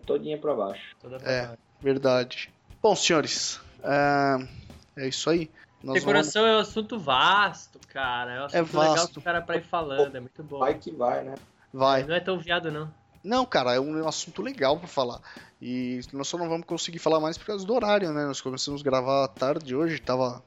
Todinha pra baixo. Toda pra É. baixo. Verdade. Bom, senhores, é, é isso aí. Nós Decoração é um assunto vasto, cara. É um assunto legal vasto. pro cara pra ir falando, é muito bom. Vai que vai, né? vamos... Vai. Não é tão viado, não. Não, cara, é um assunto legal pra falar. E nós só não vamos conseguir falar mais por causa do horário, né? Nós começamos a gravar à tarde hoje, tava.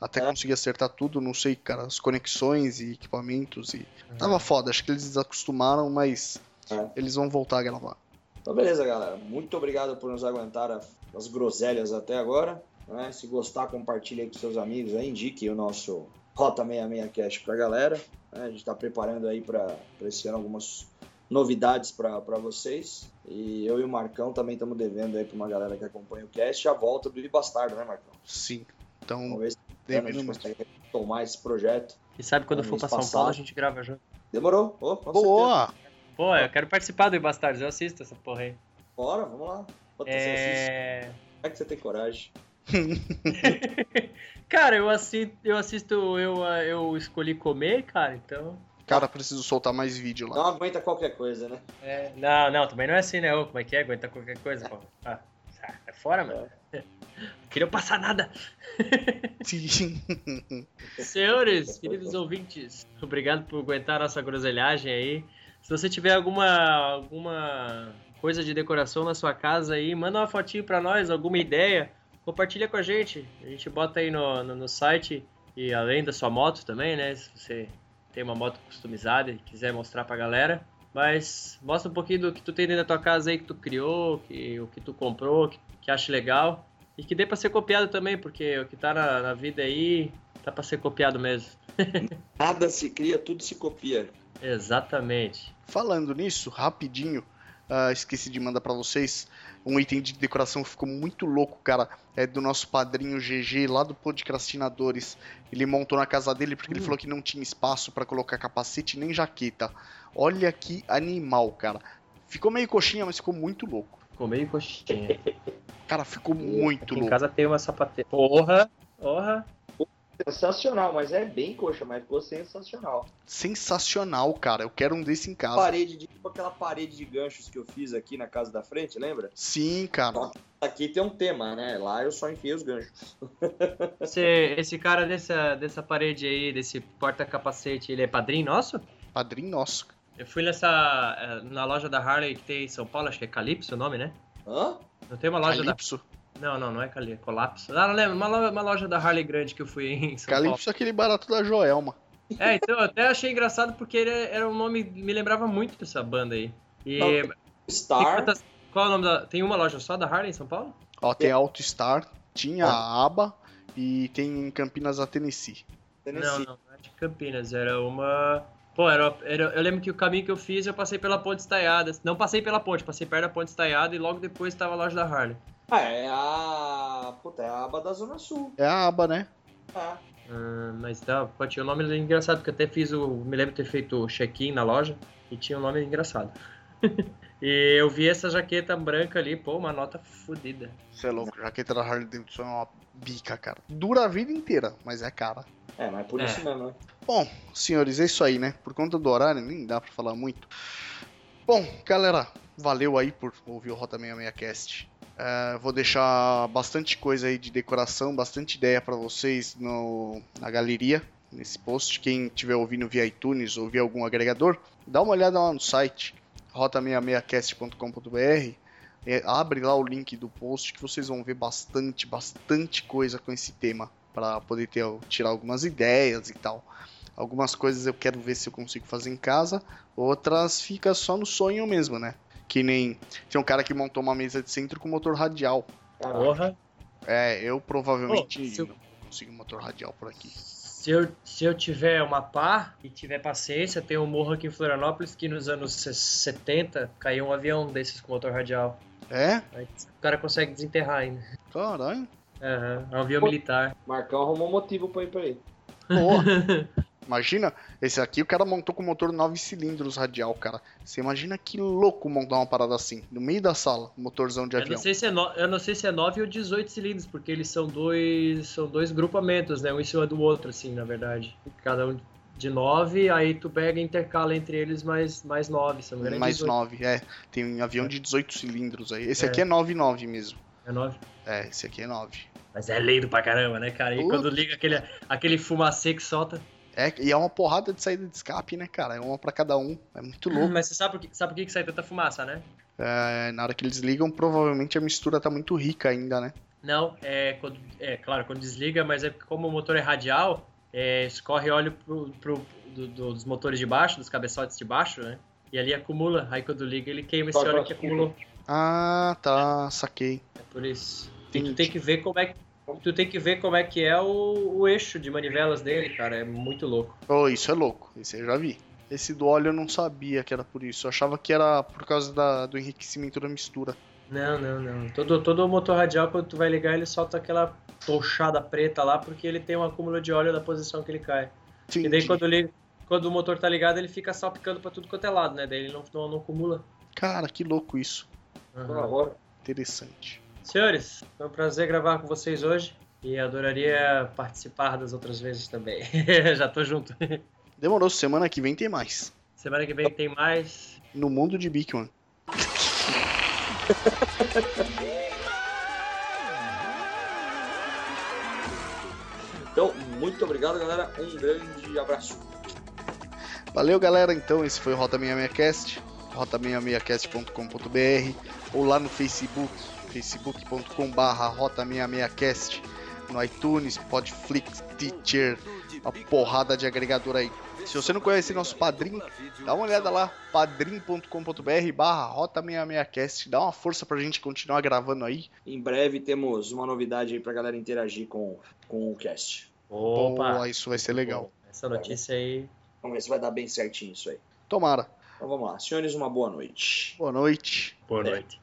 Até É. conseguir acertar tudo, não sei, cara, as conexões e equipamentos e. Tava foda, acho que eles desacostumaram, mas É. eles vão voltar a gravar. Então, beleza, galera. Muito obrigado por nos aguentar as groselhas até agora. Né? Se gostar, compartilhe aí com seus amigos. Aí, indique o nosso Rota 66 Cash pra galera. né? A gente tá preparando aí pra pra esse ano algumas novidades pra pra vocês. E eu e o Marcão também estamos devendo aí pra uma galera que acompanha o cast a volta do Bastardo, né, Marcão? Sim. Então, Vamos ver se a gente consegue tomar esse projeto. E sabe quando for pra São passado. Paulo, a gente grava junto. Demorou? Ô, com certeza. Boa! Pô, eu quero participar do Bastardos, eu assisto essa porra aí. Bora, vamos lá. É... Como é que você tem coragem? (laughs) Cara, eu assisto, eu assisto, eu, eu escolhi comer, cara, então. Cara, preciso soltar mais vídeo lá. Não aguenta qualquer coisa, né? É, não, não, também não é assim, né? Ô, como é que é? Aguenta qualquer coisa, pô. Ah, é fora, mano. Não queria passar nada. (laughs) Sim. Senhores, queridos ouvintes, obrigado por aguentar a nossa groselhagem aí. Se você tiver alguma, alguma coisa de decoração na sua casa aí, manda uma fotinho pra nós, alguma ideia, compartilha com a gente. A gente bota aí no, no, no site e além da sua moto também, né? Se você tem uma moto customizada e quiser mostrar pra galera. Mas mostra um pouquinho do que tu tem dentro da tua casa aí, que tu criou, que, o que tu comprou, que, que acha legal. E que dê pra ser copiado também, porque o que tá na, na vida aí tá pra ser copiado mesmo. (laughs) Nada se cria, tudo se copia. Exatamente. Falando nisso, rapidinho, ah, esqueci de mandar pra vocês um item de decoração que ficou muito louco, cara. É do nosso padrinho GG, lá do Podcastinadores. Ele montou na casa dele porque ele Hum. falou que não tinha espaço pra colocar capacete nem jaqueta. Olha que animal, cara. Ficou meio coxinha, mas ficou muito louco. Ficou meio coxinha. Cara, ficou muito Aqui em louco. casa tem uma sapateira. Porra, porra. Sensacional, mas é bem coxa, mas ficou sensacional. Sensacional, cara. Eu quero um desse em casa. Parede de tipo aquela parede de ganchos que eu fiz aqui na casa da frente, lembra? Sim, cara. Aqui tem um tema, né? Lá eu só enfiei os ganchos. (laughs) Esse, esse cara dessa, dessa parede aí, desse porta-capacete, ele é padrinho nosso? Padrinho nosso. Eu fui nessa. eh, na loja da Harley que tem em São Paulo, acho que é Calypso o nome, né? Hã? Não tem uma loja Calypso. da. Não, não, não é Calypso, Colapso. Ah, não lembro, uma, lo- uma loja da Harley grande que eu fui em São Calypso é aquele barato da Joelma. É, então eu até achei engraçado porque ele era um nome. Me lembrava muito dessa banda aí. E. Não, Star. quantas- qual é o nome da. Tem uma loja só da Harley em São Paulo? Ó, tem a Auto Star, tinha a aba e tem em Campinas a Tennessee. Não, Tennessee. não, não é de Campinas, era uma. Pô, era, era- eu lembro que o caminho que eu fiz, eu passei pela ponte estaiada. Não passei pela ponte, passei perto da ponte estaiada e logo depois estava a loja da Harley. Ah, é a. Puta, é a aba da Zona Sul. É a aba, né? Ah, Ah, mas tá, pô, tinha um nome engraçado, porque eu até fiz o. Me lembro de ter feito o check-in na loja e tinha um nome engraçado. (laughs) e eu vi essa jaqueta branca ali, pô, uma nota fodida. Você é louco, jaqueta da Harley Davidson é uma bica, cara. Dura a vida inteira, mas é cara. é, mas por É. isso mesmo, né? Bom, senhores, é isso aí, né? Por conta do horário, nem dá pra falar muito. Bom, galera, valeu aí por ouvir o Rota 66 Cast. É, vou deixar bastante coisa aí de decoração, bastante ideia pra vocês no, na galeria, nesse post. Quem estiver ouvindo via iTunes ou via algum agregador, dá uma olhada lá no site rota66cast.com.br. É, abre lá o link do post que vocês vão ver bastante, bastante coisa com esse tema para poder ter, tirar algumas ideias e tal. Algumas coisas eu quero ver se eu consigo fazer em casa, outras fica só no sonho mesmo, né? Que nem tem um cara que montou uma mesa de centro com motor radial. Porra. É, eu provavelmente Oh, eu- não consigo motor radial por aqui. Se eu, se eu tiver uma pá e tiver paciência, tem um morro aqui em Florianópolis que nos anos 70 caiu um avião desses com motor radial. É? Aí o cara consegue desenterrar ainda. Caralho. Aham, é um avião militar. Marcão arrumou motivo pra ir pra aí. Porra. (laughs) Imagina, esse aqui o cara montou com motor 9 cilindros radial, cara. Você imagina que louco montar uma parada assim, no meio da sala, motorzão de Eu não, avião. sei se é no, eu não sei se é 9 ou 18 cilindros, porque eles são dois, são dois grupamentos, né? Um em cima do outro, assim, na verdade. Cada um de 9, aí tu pega e intercala entre eles mais, mais 9, se não me engano. é Mais 18. 9, é. Tem um avião de 18 cilindros aí. Esse É. aqui é 9,9 mesmo. É 9. É, esse aqui é 9. Mas é lindo pra caramba, né, cara? E Puta. quando liga aquele, aquele fumacê que solta. É, e é uma porrada de saída de escape, né, cara? É uma pra cada um. É muito louco. Mas você sabe por que, sabe por que que sai tanta fumaça, né? É, na hora que eles ligam, provavelmente a mistura tá muito rica ainda, né? Não, é, quando, é claro, quando desliga, mas é porque como o motor é radial, é, escorre óleo pro, pro- do- do- dos motores de baixo, dos cabeçotes de baixo, né? E ali acumula, aí quando liga ele queima esse óleo que acumulou. Ah, tá, saquei. É por isso. Tu tem que ver como é que. Tu tem que ver como é que é o, o eixo de manivelas dele, cara. É muito louco. Oh, isso é louco. Esse eu já vi. Esse do óleo eu não sabia que era por isso. Eu achava que era por causa da- do enriquecimento da mistura. Não, não, não. Todo, todo motor radial, quando tu vai ligar, ele solta aquela tochada preta lá, porque ele tem um acúmulo de óleo da posição que ele cai. E daí quando liga, quando o motor tá ligado, ele fica salpicando pra tudo quanto é lado, né? Daí ele não, não, não acumula. Cara, que louco isso. Por favor. Interessante. Senhores, foi um prazer gravar com vocês hoje. E adoraria participar das outras vezes também. (laughs) Já tô junto. Demorou, semana que vem tem mais. Semana que vem tem mais. No mundo de Bigman. Então, muito obrigado, galera. Um grande abraço. Valeu, galera. Então, esse foi o Rota 66cast, rota66cast.com.br ou lá no Facebook, facebook.com.br rota66cast, no iTunes, Podflix, Teacher, uma porrada de agregador aí. Se você não conhece nosso padrinho, dá uma olhada lá, padrim.com.br barra rota 66cast, dá uma força pra gente continuar gravando aí. Em breve temos uma novidade aí pra galera interagir com, com o cast. Opa! Boa, isso vai ser legal. Essa notícia aí. Vamos ver se vai dar bem certinho isso aí. Tomara. Então vamos lá. Senhores, uma boa noite. Boa noite. Boa É. noite.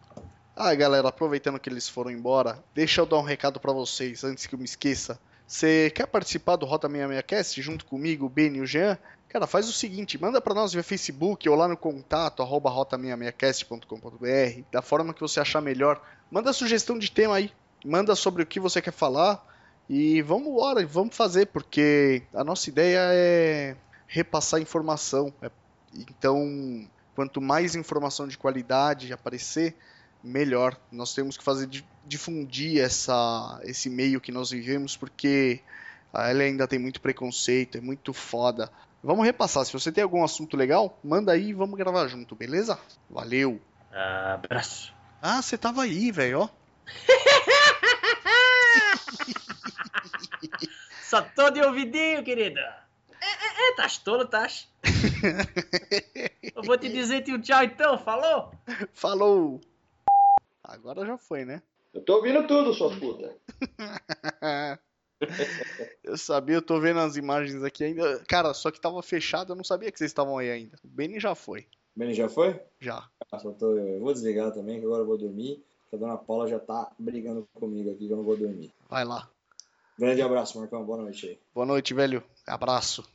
Ah, galera, aproveitando que eles foram embora, deixa eu dar um recado pra vocês antes que eu me esqueça. Você quer participar do Rota 66cast junto comigo, o Ben e o Jean? Cara, faz o seguinte, manda pra nós via Facebook ou lá no contato arroba rota66cast.com.br, da forma que você achar melhor. Manda sugestão de tema aí, manda sobre o que você quer falar e vamos embora, vamos fazer, porque a nossa ideia é repassar informação. É- Então, quanto mais informação de qualidade aparecer, melhor. Nós temos que fazer di- difundir essa, esse meio que nós vivemos, porque a ela ainda tem muito preconceito, é muito foda. Vamos repassar. Se você tem algum assunto legal, manda aí e vamos gravar junto, beleza? Valeu. Abraço. Ah, você tava aí, velho, ó. (laughs) Só tô de ouvidinho, querida. É, é, é, tás tolo, tás. (laughs) Eu vou te dizer tio tchau então, falou? Falou. Agora já foi, né? Eu tô ouvindo tudo, sua puta. (laughs) eu sabia, eu tô vendo as imagens aqui ainda. Cara, só que tava fechado, eu não sabia que vocês estavam aí ainda. O Benny já foi. Beni já foi? Já. Ah, tô- eu vou desligar também, que agora eu vou dormir. Que a dona Paula já tá brigando comigo aqui que eu não vou dormir. Vai lá. Grande abraço, Marcão. Boa noite aí. Boa noite, velho. Abraço.